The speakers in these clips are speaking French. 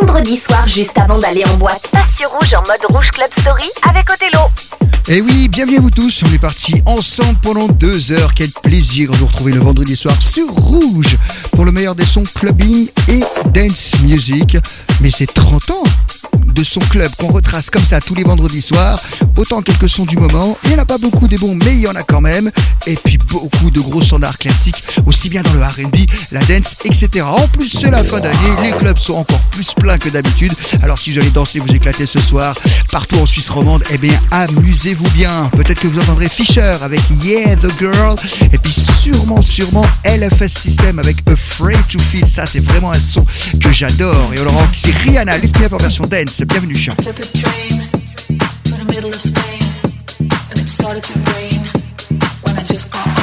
Vendredi soir, juste avant d'aller en boîte, passe sur Rouge en mode Rouge Club Story avec Othello. Eh oui, bienvenue à vous tous. On est partis ensemble pendant deux heures. Quel plaisir de vous retrouver le vendredi soir sur Rouge pour le meilleur des sons clubbing et dance music. Mais c'est 30 ans de son club qu'on retrace comme ça tous les vendredis soirs. Autant quelques sons du moment. Il n'y en a pas beaucoup des bons, mais il y en a quand même. Et puis beaucoup de gros standards classiques, aussi bien dans le RB, la dance, etc. En plus, c'est la fin d'année. Les clubs sont encore plus pleins que d'habitude. Alors si vous allez danser, vous éclater ce soir partout en Suisse romande, eh bien amusez-vous bien. Peut-être que vous entendrez Fisher avec Yeah the Girl. Et puis sûrement, sûrement LFS System avec Afraid to Feel. Ça, c'est vraiment un son que j'adore. Et on aura aussi Rihanna, Lift Me Up en version dance. the Bienvenue Show. Took a train to the middle of Spain, and it started to rain when I just got.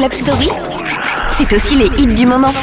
Club Story, c'est aussi les hits du moment.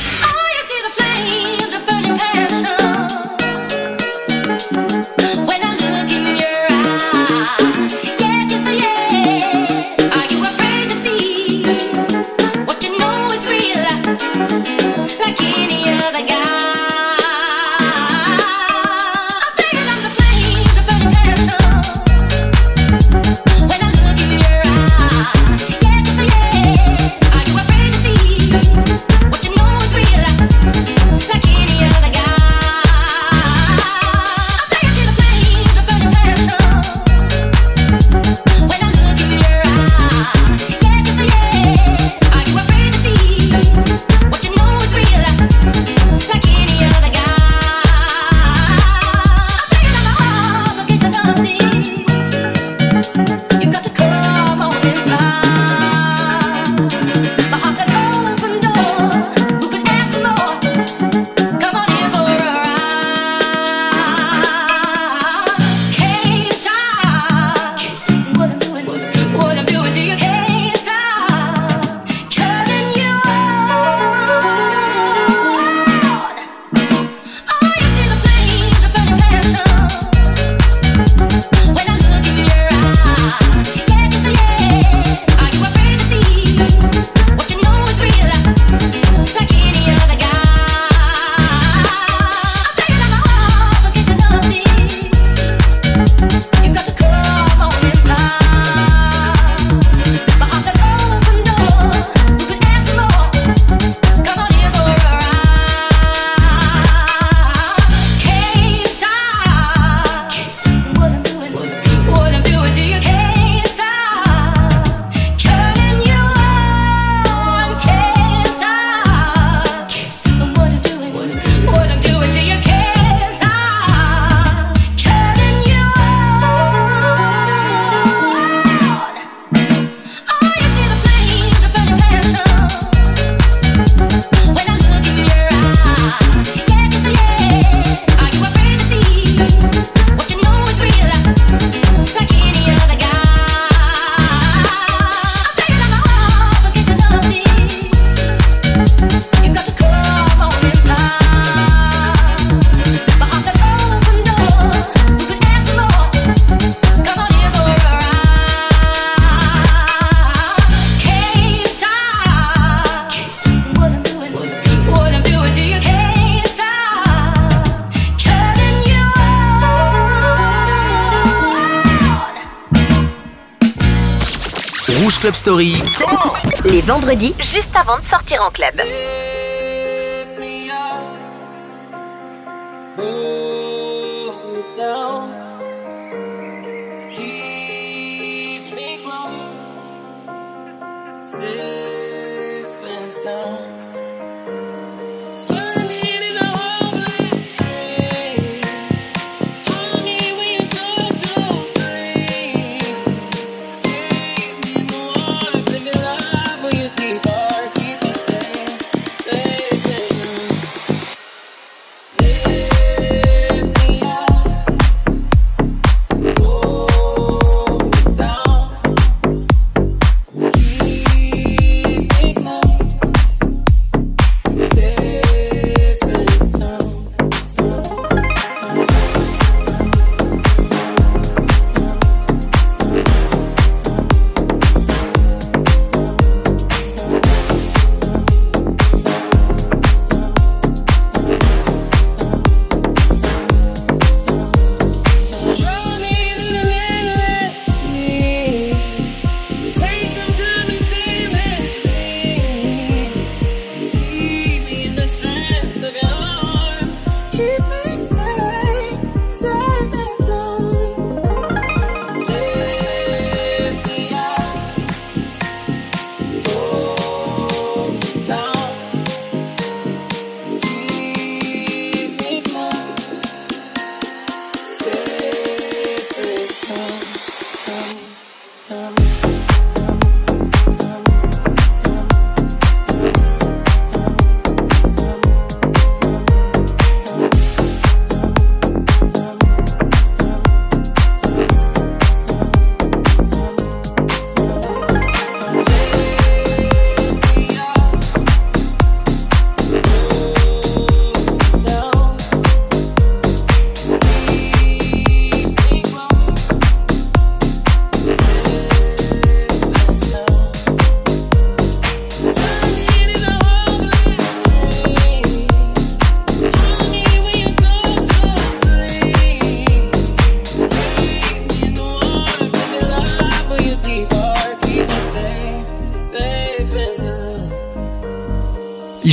Juste avant de sortir en club.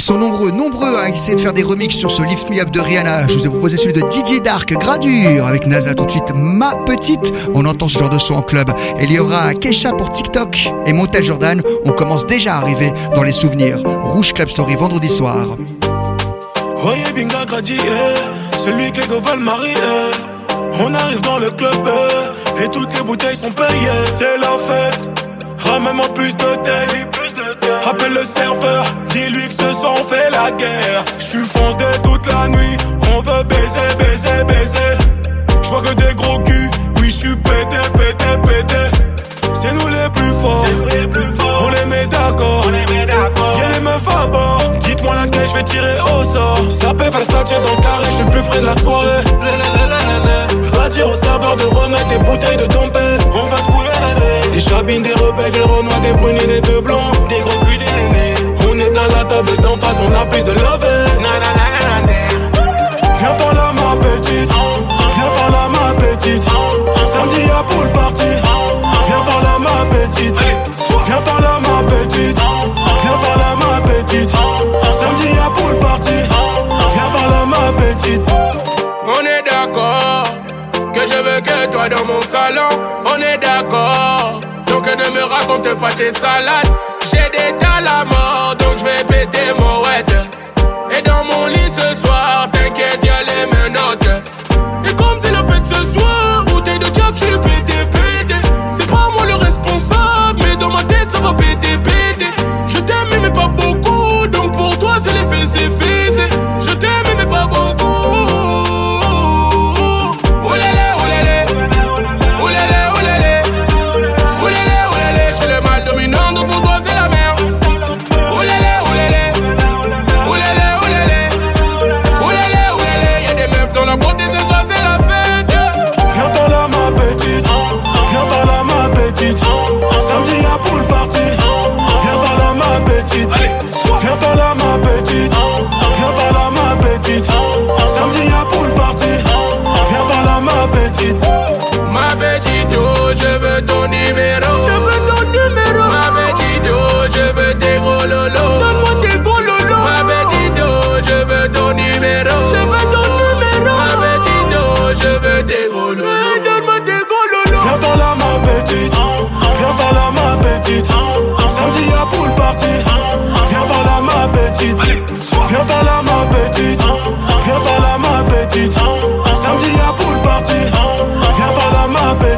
Sont nombreux, nombreux à essayer de faire des remixes sur ce Lift Me Up de Rihanna. Je vous ai proposé celui de DJ Dark, Gradure, avec NASA tout de suite, Ma Petite. On entend ce genre de son en club. Et il y aura Kesha pour TikTok et Montel Jordan. On commence déjà à arriver dans les souvenirs. Rouge Club Story vendredi soir. Voyez Binga Gradier, celui que les marier. On arrive dans le club et toutes les bouteilles sont payées. C'est la fête, ramène-moi plus de. Appelle le serveur, dis-lui que ce soir on fait la guerre. J'suis foncé toute la nuit, on veut baiser, baiser, baiser. J'vois que des gros culs, oui j'suis pété, pété, pété. C'est nous les plus forts, on les met d'accord. Y'a les meufs à bord, dites-moi laquelle j'vais tirer au sort. Ça ça, tient dans le carré, j'suis le plus frais de la soirée. Va dire au serveur de remettre des bouteilles de père, on va se bouler Des chabines, des rebelles, des renois, des brunes des deux blancs, des gros on est dans la table d'en face, on a plus de love. Viens par là, ma petite. Viens par là, ma petite. Samedi à poule party. Viens par là, ma petite. Viens par là, ma petite. Viens par là, ma petite. Party. Viens par là, ma petite. On est d'accord que je veux que toi dans mon salon. On est d'accord. Donc ne me raconte pas tes salades. J'ai des à mort, donc je vais péter mon wet. Et dans mon lit ce soir, t'inquiète, y'a les menottes. Et comme c'est la fête ce soir, bouteille de Jack, je pété, pété.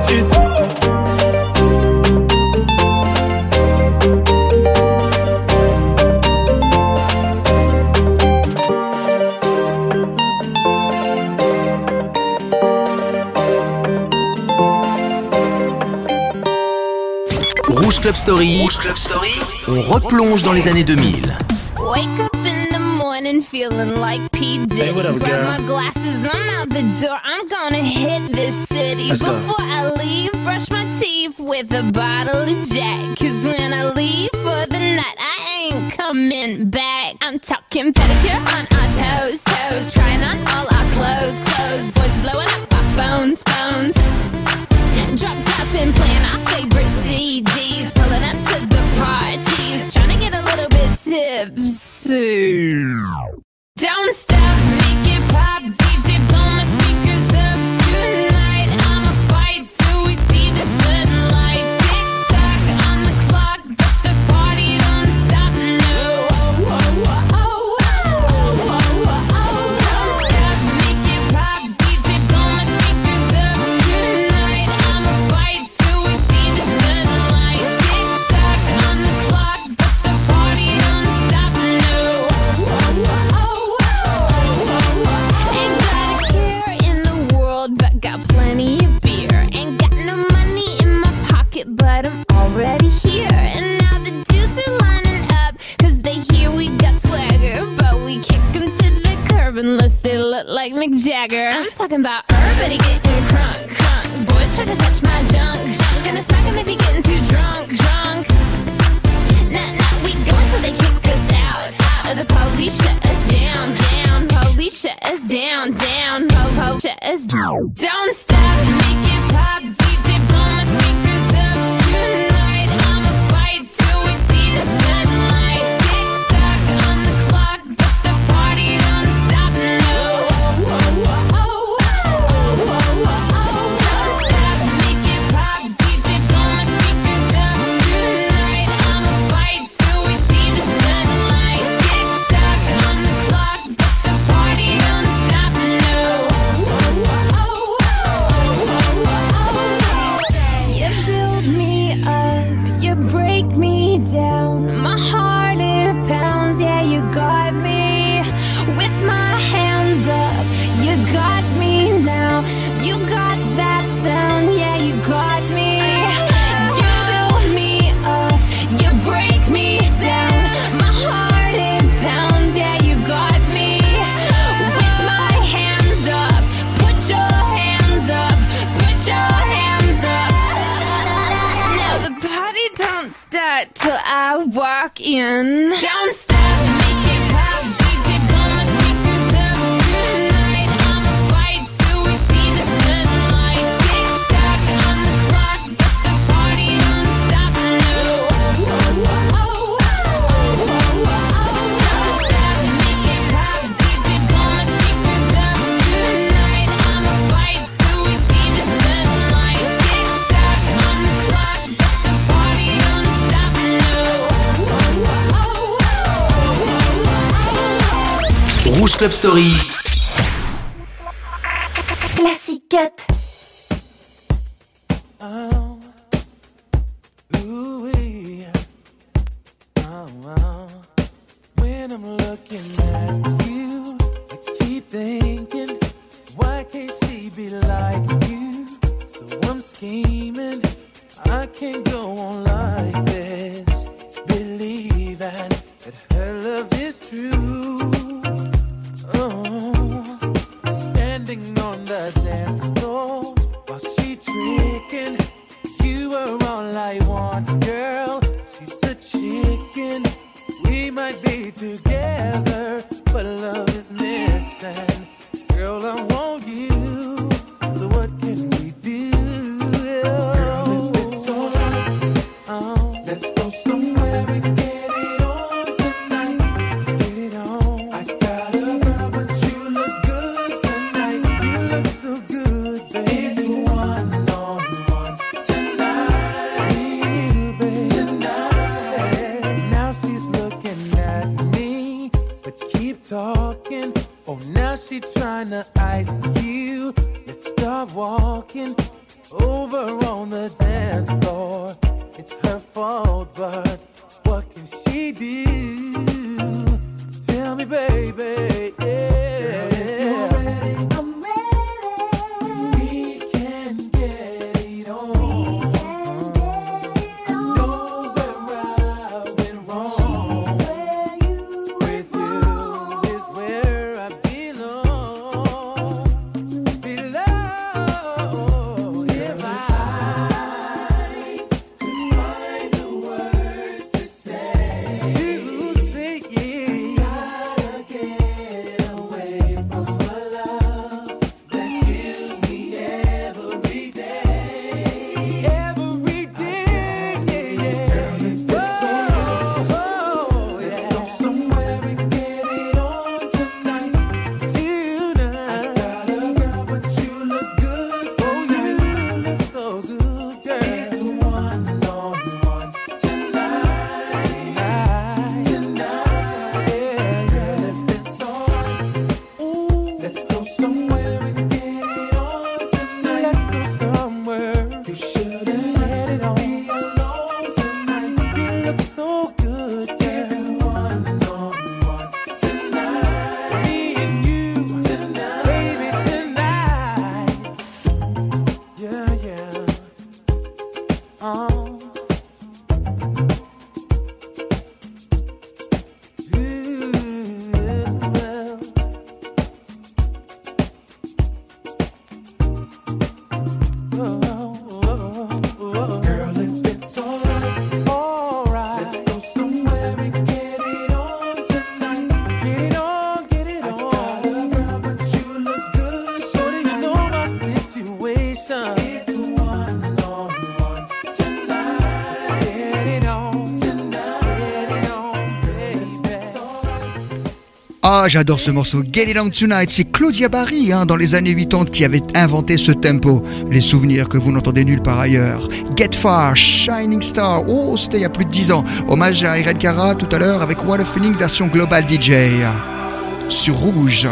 petite. Rouge Club Story. Rouge Club Story. On replonge dans les années 2000. Wake up in the morning feeling like P. Diddy. Hey, what up, girl? Grab my glasses, I'm out the door. gonna hit this city. Let's Before go. I leave, brush my teeth with a bottle of Jack. Cause when I leave for the night, I ain't coming talking about in. Down Club Story. Classic Cut. look so good. J'adore ce morceau. Get It On Tonight, c'est Claudia Barry hein, dans les années 80 qui avait inventé ce tempo. Les souvenirs que vous n'entendez nulle part ailleurs. Get Far, Shining Star, oh c'était il y a plus de 10 ans. Hommage à Irene Cara tout à l'heure avec What a Feeling version Global DJ. Sur Rouge.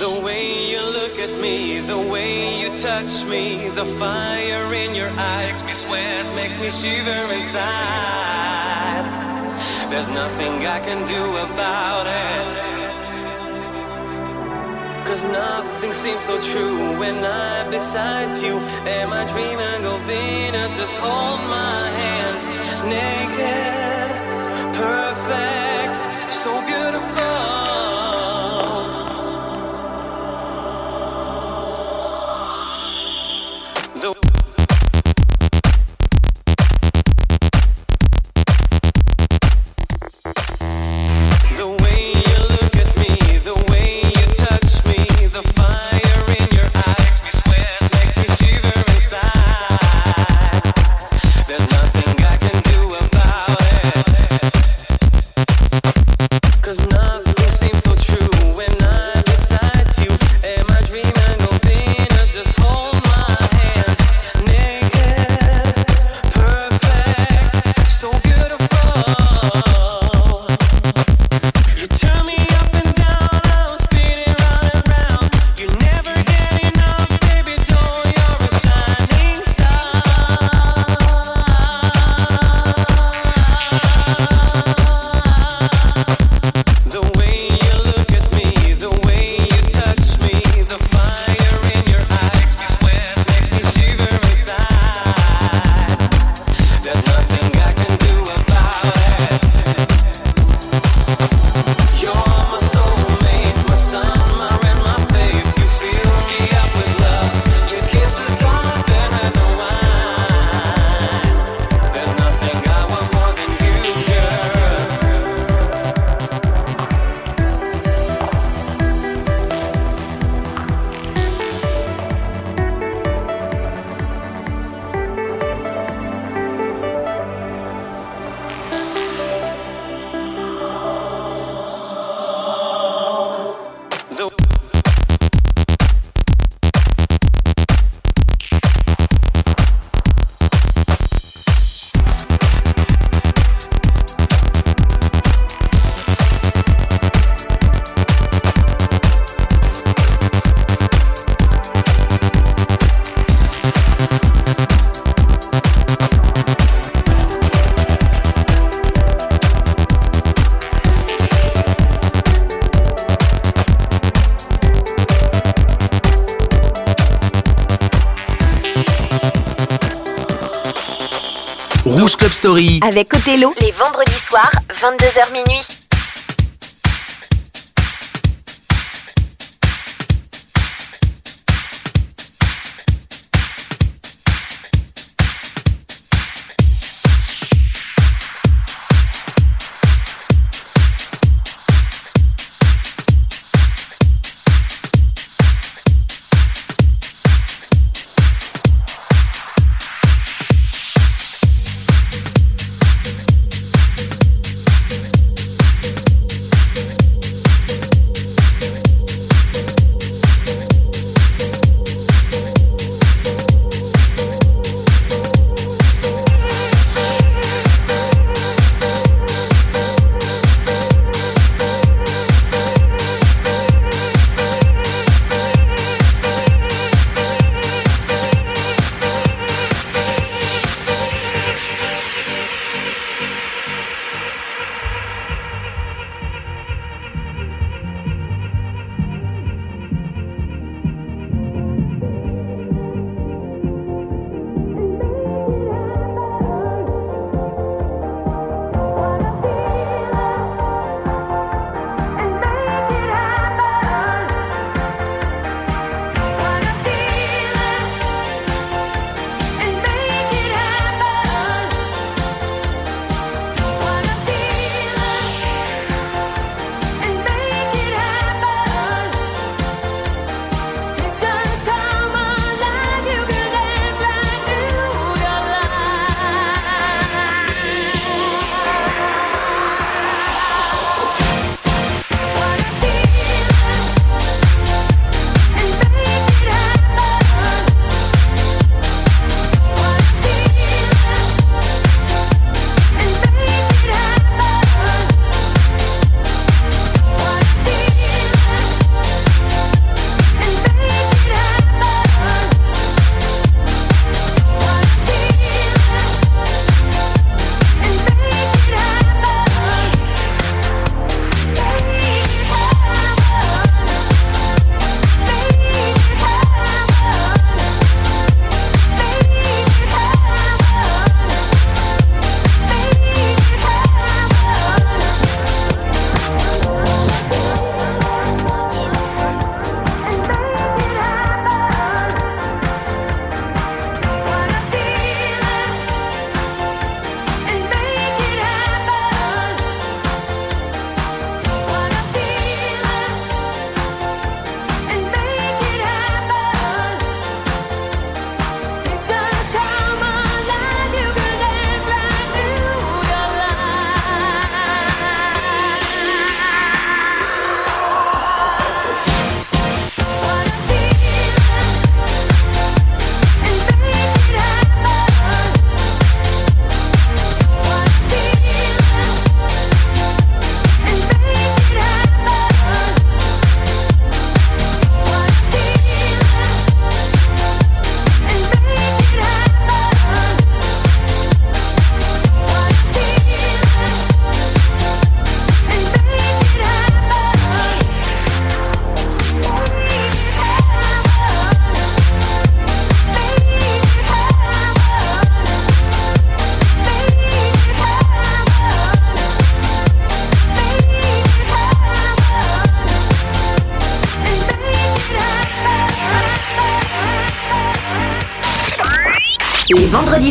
The way you look at me, the way you touch me, the fire in your eyes me sweat, makes me shiver inside. There's nothing I can do about it. Cause nothing seems so true when I'm beside you. Am I dreaming of Venus? Just hold my hand, naked, perfect, so beautiful. Avec Othello, les vendredis soirs, 22h minuit.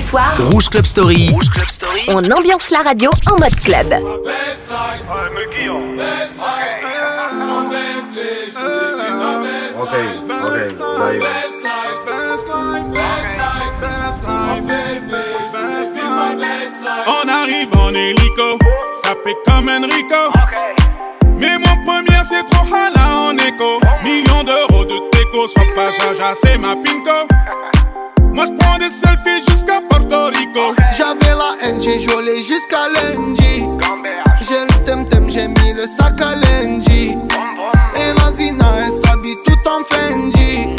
Vendredis soirs, Rouge Club Story. on ambiance la radio en mode club. Ok, ok, j'arrive. On arrive en hélico, ça fait comme Enrico. Mais mon première c'est trop hala en écho. Millions d'euros de déco, sans pas jaja, c'est ma pinko. Moi je prends des selfies jusqu'à. J'avais la haine, j'ai joué jusqu'à lundi. J'ai le temtem, j'ai mis le sac à lundi. Et la Zina, elle s'habille tout en Fendi.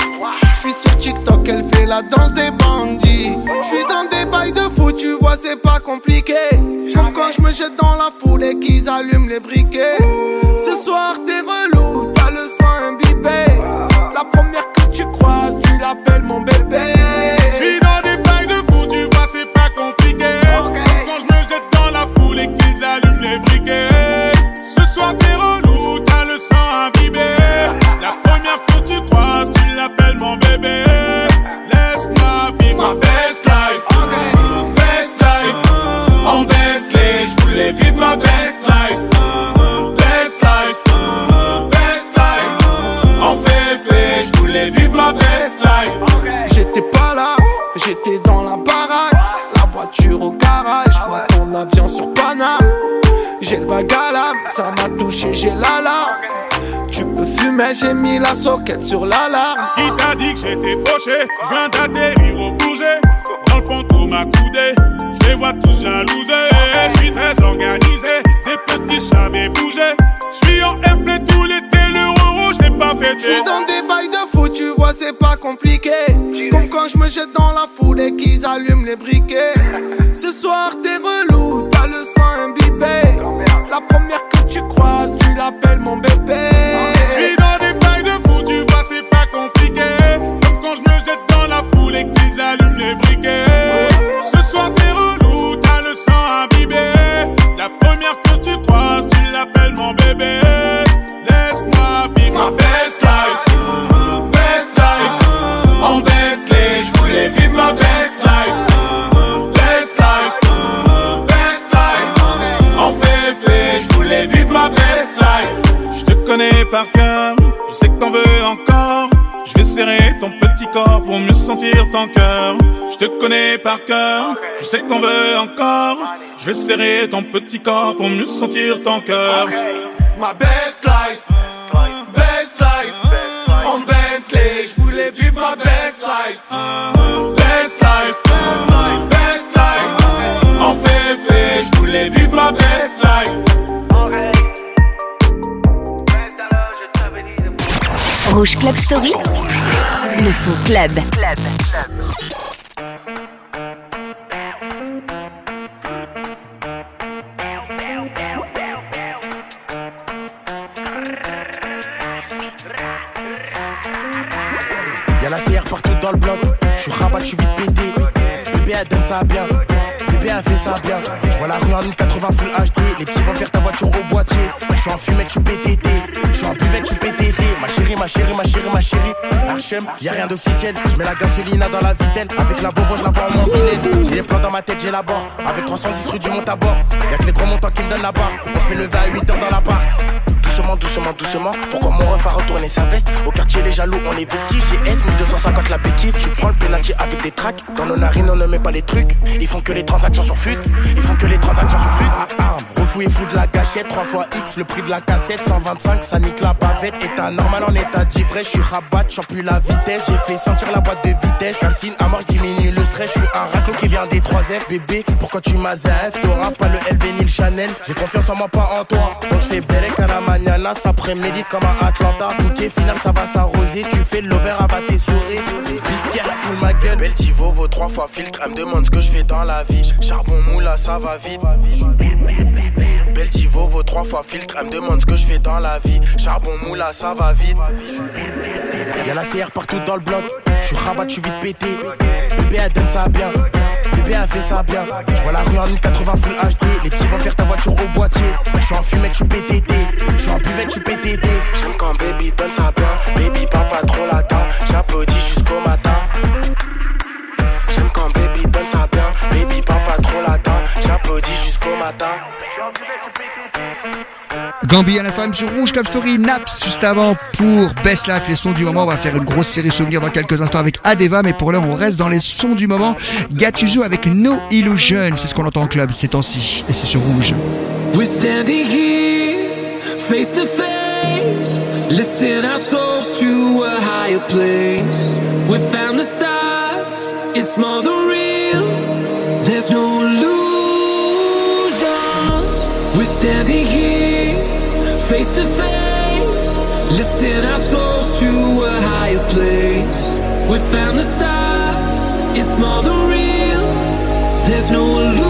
J'suis sur TikTok, elle fait la danse des bandits. J'suis dans des bails de fou, tu vois, c'est pas compliqué. Comme quand je me jette dans la foule et qu'ils allument les briquets. La soquette sur l'alarme. Qui t'a dit que j'étais fauché? Je viens d'atterrir au bouger Dans le fond tout m'a coudé Je les vois tous jalousés Je suis très organisé Des petits j'avais bougé Je suis en airplay tout l'été Le rouge je l'ai pas Je fêté suis dans des bails de fou, tu vois, c'est pas compliqué. Comme quand je me jette dans la foule et qu'ils allument les briquets. Ce soir, t'es relou, t'as le sang imbibé. La première que tu croises, tu l'appelles mon bébé. Corps Pour mieux sentir ton cœur. Je te connais par cœur Je sais que t'en veux encore. Je vais serrer ton petit corps Pour mieux sentir ton cœur. Ma best life, best life. En Bentley, je voulais vivre ma best life. Best life Best life. En février Je voulais vivre ma best life. Rouge Club Story, le son club. Y'a la CR partout dans le bloc. Je suis rabat, je suis vite pété. Bébé, elle donne ça bien. Je vois la rue en 1080 full HD. Les petits vont faire ta voiture au boîtier. Je suis en fumette, je suis PTT. Je suis en buvette, je suis PTT. Ma chérie, ma chérie, ma chérie, ma chérie. Archem, y'a rien d'officiel. Je mets la gasolina dans la vitelle. Avec la Volvo, je la vois en vilaine. J'ai des plans dans ma tête, j'ai la barre. Avec 310 rue du Montabord. Y'a que les gros montants qui me donnent la barre. On se fait lever à 8 heures dans la barre. Doucement, doucement, doucement. Pourquoi mon ref a retourné sa veste? Au quartier, les jaloux, on est vestis. GS 1250 la béquille. Tu prends le penalty avec des tracks. Dans nos narines, on ne met pas les trucs. Ils font que les transactions sur fut. Ils font que les transactions sur fut. Ah, ah. Refou et fou de la gâchette. 3 fois X, le prix de la cassette. 125, ça nique la bavette. État normal en état d'ivresse. Je suis rabat, j'en plus la vitesse. J'ai fait sentir la boîte de vitesse. Calcine à mort, diminue le stress. Je suis un raclo qui vient des 3F. Bébé, pourquoi tu m'as F? T'auras pas le LV ni le Chanel. J'ai confiance en moi, pas en toi. Donc je fais à la mañana. Ça prémédite comme à Atlanta. Tout est final, ça va s'arroser. Tu fais l'over, à tes souris. Big careful, ma gueule. Belle vaut trois fois filtre. Elle me demande ce que je fais dans la vie. Charbon moula, ça va vite. Belle vaut trois fois filtre. Elle me demande ce que je fais dans la vie. Charbon moula, ça va vite. Y'a la CR partout dans le bloc. Je suis rabat, je suis vite pété. Bébé, elle donne ça bien. Bébé, elle fait ça bien. Je vois la rue en 1080 full HD. Les petits vont faire ta voiture au boîtier. Je suis en fumette, suis PTT. Je suis en buvette, suis PTT. J'aime quand baby donne ça bien. Baby, parle pas trop latin. J'applaudis jusqu'au matin ça bien Baby trop latin J'applaudis jusqu'au matin Gambi à l'instant même sur Rouge Club Story, Naps juste avant pour Best Life, les sons du moment. On va faire une grosse série souvenir dans quelques instants avec Adeva, mais pour l'heure on reste dans les sons du moment. Gattuso avec No Illusion, c'est ce qu'on entend en club ces temps-ci, et c'est sur Rouge. We're standing here, face to face, lifting our souls to a higher place. We found the stars, it's more the. There's no illusions. We're standing here, face to face, lifting our souls to a higher place. We found the stars, it's more than real. There's no illusions.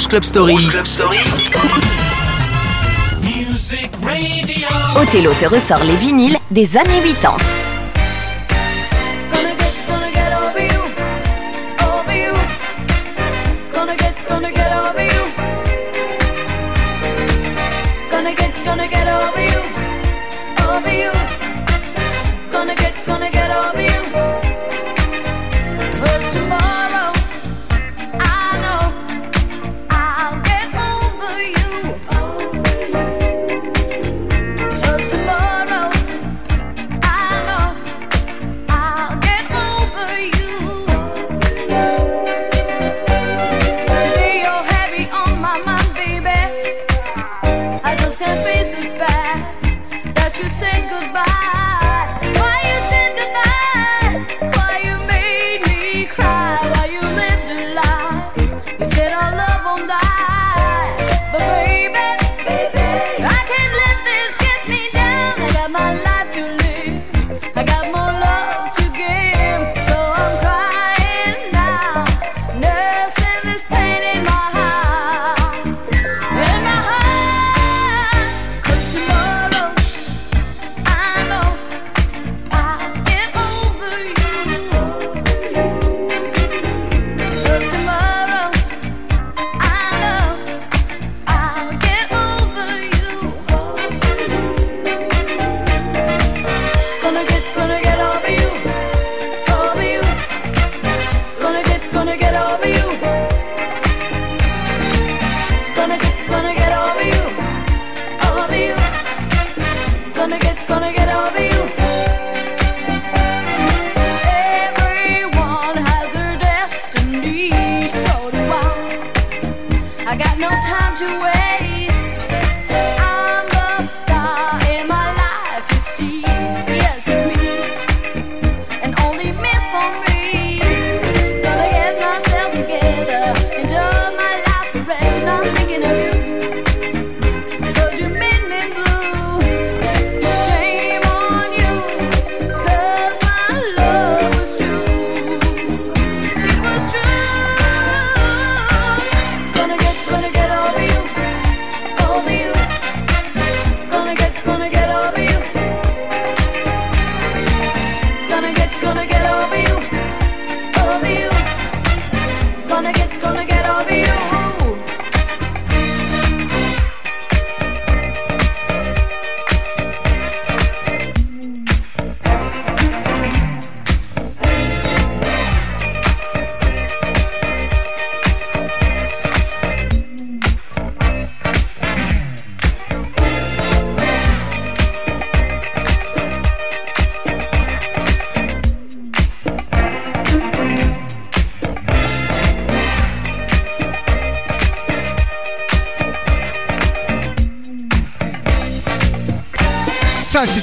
Rouge Club Story. Rouge Club Story. Othello te ressort les vinyles des années 80. gonna get, gonna get over you.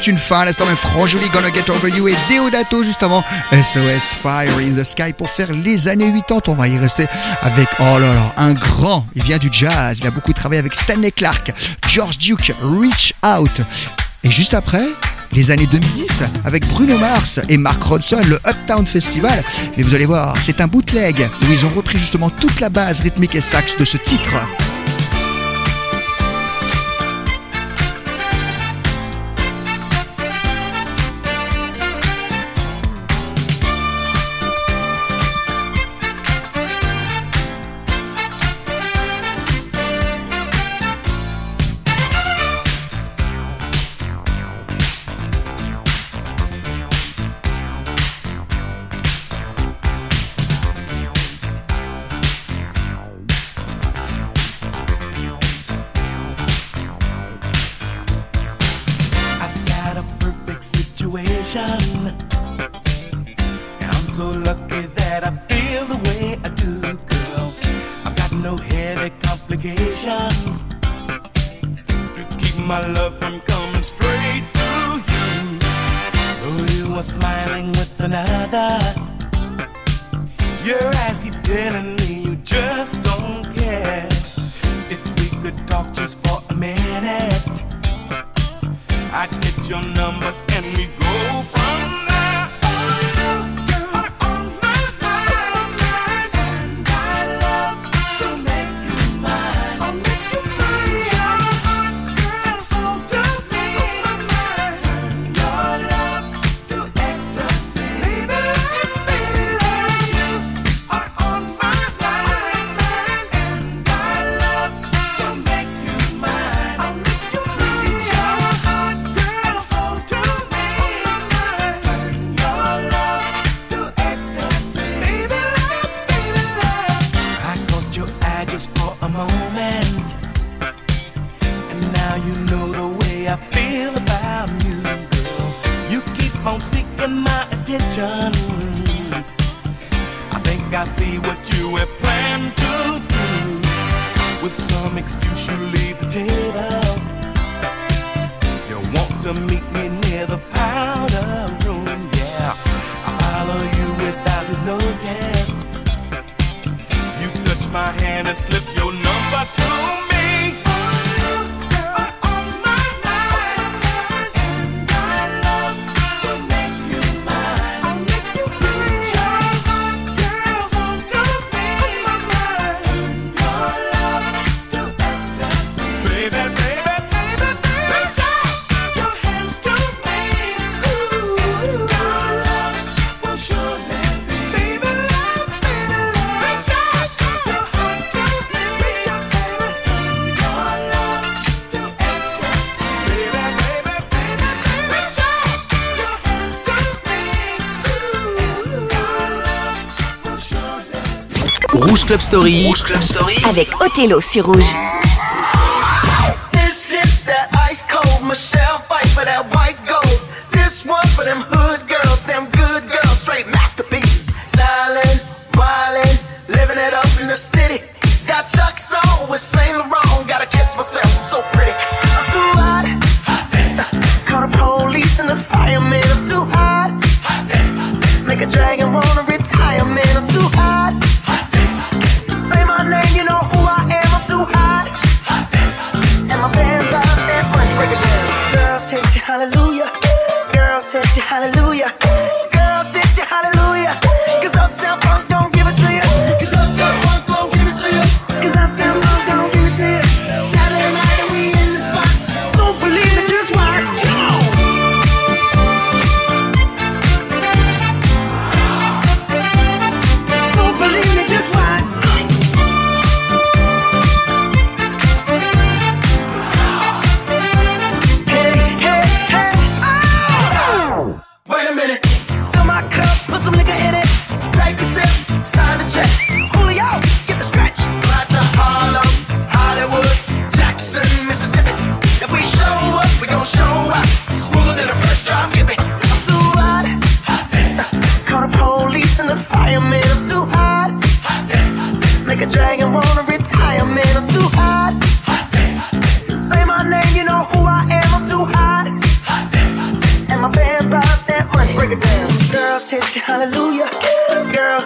Une fin. À l'instant même, Franjoli Gonna Get Over You et Deodato juste avant SOS Fire in the Sky pour faire les années 80. On va y rester avec, oh là là, un grand. Il vient du jazz. Il a beaucoup travaillé avec Stanley Clark, George Duke, Reach Out. Et juste après, les années 2010 avec Bruno Mars et Mark Ronson, le Uptown Festival. Mais vous allez voir, c'est un bootleg où ils ont repris justement toute la base rythmique et sax de ce titre. Situation. I'm so lucky that I feel the way I do, girl. I've got no heavy complications to keep my love from coming straight to you. Though you are smiling with another, your eyes keep telling me you just don't care. If we could talk I'd get your number and we go Club Story. Club Story. Avec Othello sur Rouge.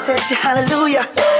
said, Hallelujah.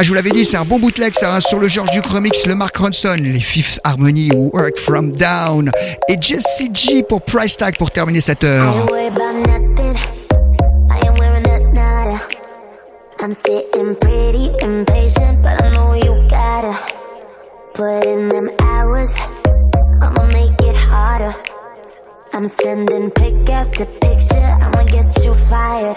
Ah, je vous l'avais dit, c'est un bon bootleg, ça, hein, sur le George Duke remix, le Mark Ronson, les Fifth Harmony Work From Down, et Jesse G pour Price Tag pour terminer cette heure. I'm sitting pretty impatient, but I know you gotta put in them hours. I'ma make it harder. I'm sending pick up to picture, I'ma get you fired.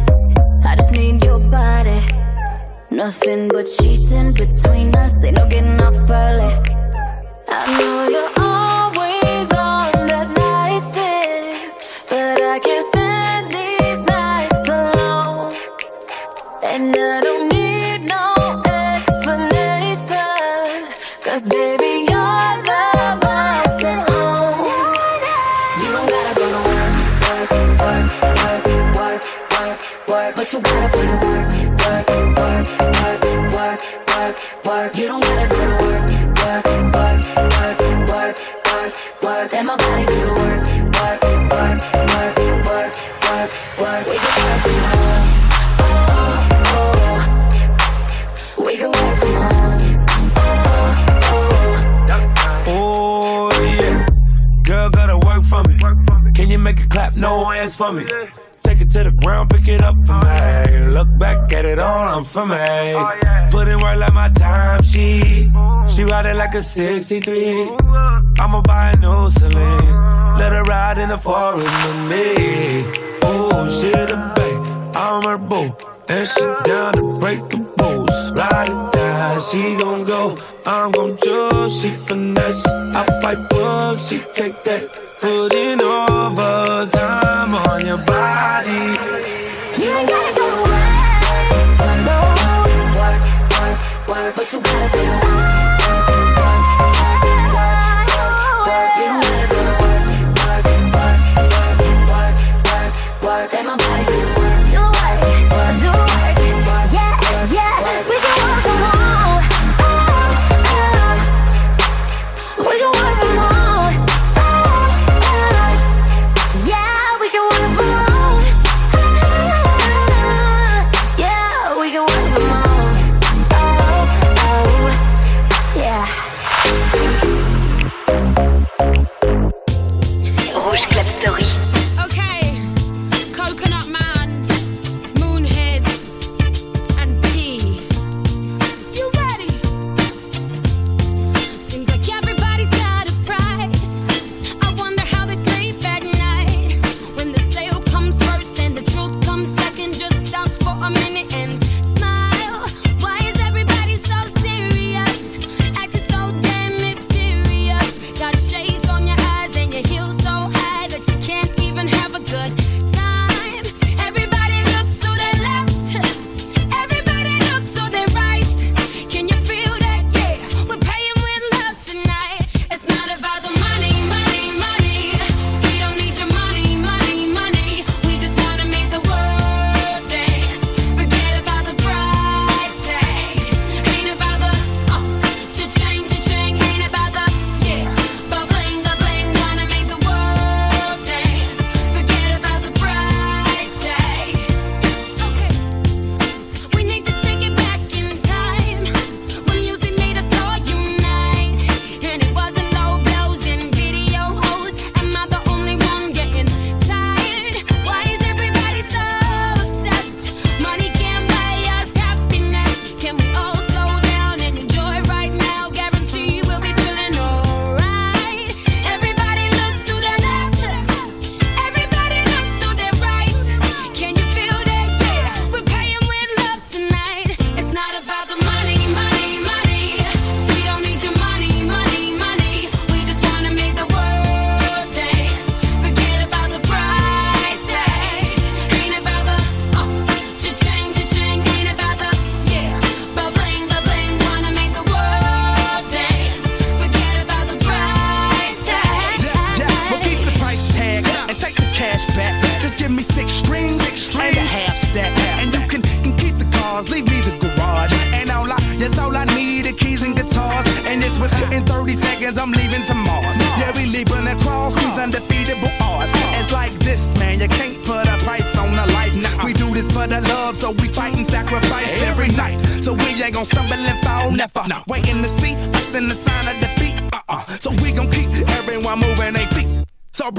I just need your body. Nothing but sheets in between us, ain't no getting off early. I know you're always on that night shift, but I can't stand these nights alone. And I don't need no explanation, cause baby. you gotta put in work, work, work, work, work, work, work. You don't gotta go to work, work, work, work, work, work, work. And my body do the work, work, work, work, work, work, work. We can work tomorrow, oh, oh, oh. We can work tomorrow, oh, oh, oh. Yeah, girl gotta work for me. Can you make a clap? No hands for me ground, pick it up for me. Look back at it all, I'm for me. Put in work like my time, she. She ride it like a 63. I'ma buy a new Celine. Let her ride in the forest with me. Oh, she the babe, I'm her boo. And she down to break the rules. Ride it down, she gon' go. I'm gon' choose, she finesse. I fight up, she take that. Putting overtime on your body you gotta be